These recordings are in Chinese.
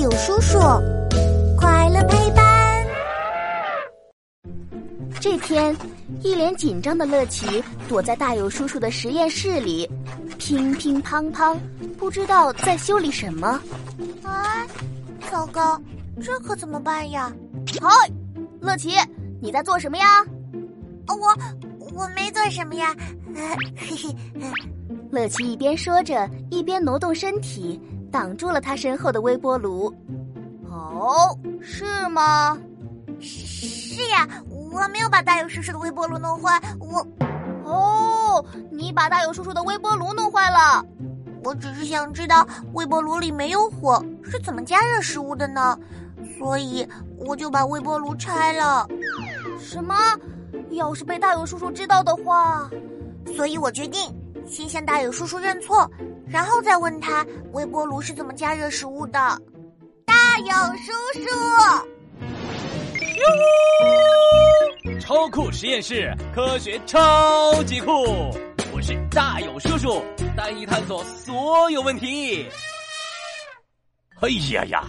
友叔叔，快乐陪伴。这天，一脸紧张的乐奇躲在大有叔叔的实验室里，乒乒乓乓，不知道在修理什么。啊，糟糕，这可怎么办呀？嗨，乐奇，你在做什么呀？我我没做什么呀。嘿嘿。乐奇一边说着，一边挪动身体，挡住了他身后的微波炉。哦，是吗？是呀。我没有把大友叔叔的微波炉弄坏，我，哦，你把大友叔叔的微波炉弄坏了。我只是想知道微波炉里没有火是怎么加热食物的呢，所以我就把微波炉拆了。什么？要是被大友叔叔知道的话，所以我决定先向大友叔叔认错，然后再问他微波炉是怎么加热食物的。大友叔叔。超酷实验室，科学超级酷！我是大友叔叔，带你探索所有问题。哎呀呀，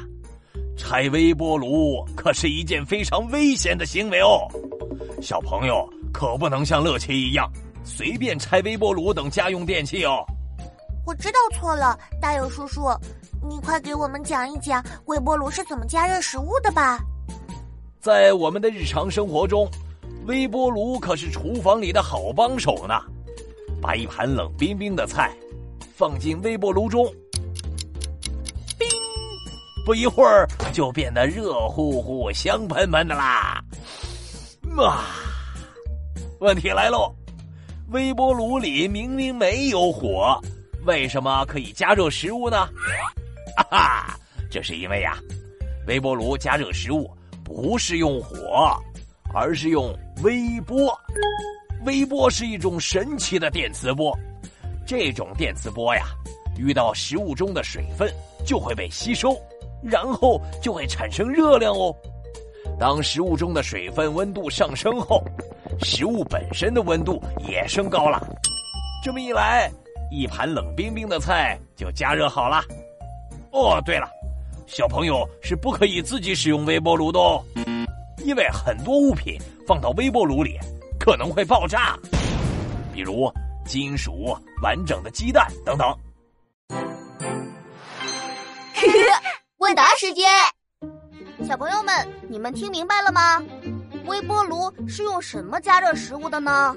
拆微波炉可是一件非常危险的行为哦！小朋友可不能像乐奇一样随便拆微波炉等家用电器哦。我知道错了，大友叔叔，你快给我们讲一讲微波炉是怎么加热食物的吧。在我们的日常生活中，微波炉可是厨房里的好帮手呢。把一盘冷冰冰的菜放进微波炉中，冰，不一会儿就变得热乎乎、香喷喷的啦。哇！问题来喽，微波炉里明明没有火，为什么可以加热食物呢？哈哈，这是因为呀，微波炉加热食物。不是用火，而是用微波。微波是一种神奇的电磁波，这种电磁波呀，遇到食物中的水分就会被吸收，然后就会产生热量哦。当食物中的水分温度上升后，食物本身的温度也升高了。这么一来，一盘冷冰冰的菜就加热好了。哦，对了。小朋友是不可以自己使用微波炉的哦，因为很多物品放到微波炉里可能会爆炸，比如金属、完整的鸡蛋等等。问答时间，小朋友们，你们听明白了吗？微波炉是用什么加热食物的呢？